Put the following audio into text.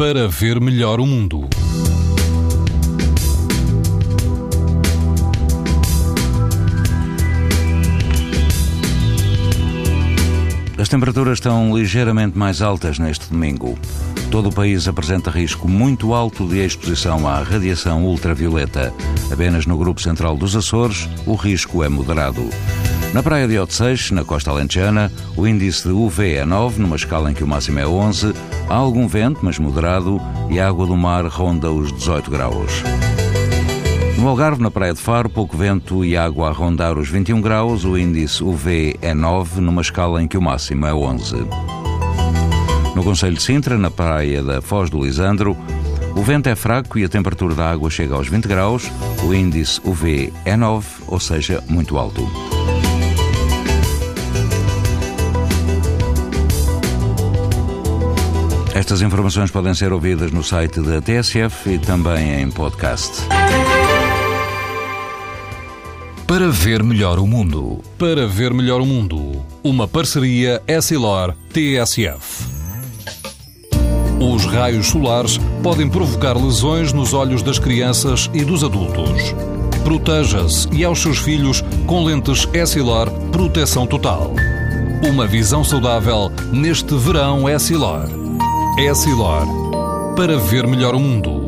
para ver melhor o mundo. As temperaturas estão ligeiramente mais altas neste domingo. Todo o país apresenta risco muito alto de exposição à radiação ultravioleta. Apenas no grupo central dos Açores, o risco é moderado. Na praia de Otseixe, na costa alentejana, o índice de UV é 9, numa escala em que o máximo é 11. Há algum vento, mas moderado, e a água do mar ronda os 18 graus. No Algarve, na Praia de Faro, pouco vento e água a rondar os 21 graus, o índice UV é 9, numa escala em que o máximo é 11. No Conselho de Sintra, na Praia da Foz do Lisandro, o vento é fraco e a temperatura da água chega aos 20 graus, o índice UV é 9, ou seja, muito alto. Estas informações podem ser ouvidas no site da TSF e também em podcast. Para ver melhor o mundo. Para ver melhor o mundo. Uma parceria Essilor-TSF. Os raios solares podem provocar lesões nos olhos das crianças e dos adultos. Proteja-se e aos seus filhos com lentes Essilor Proteção Total. Uma visão saudável neste verão Essilor. Essilor. Para ver melhor o mundo.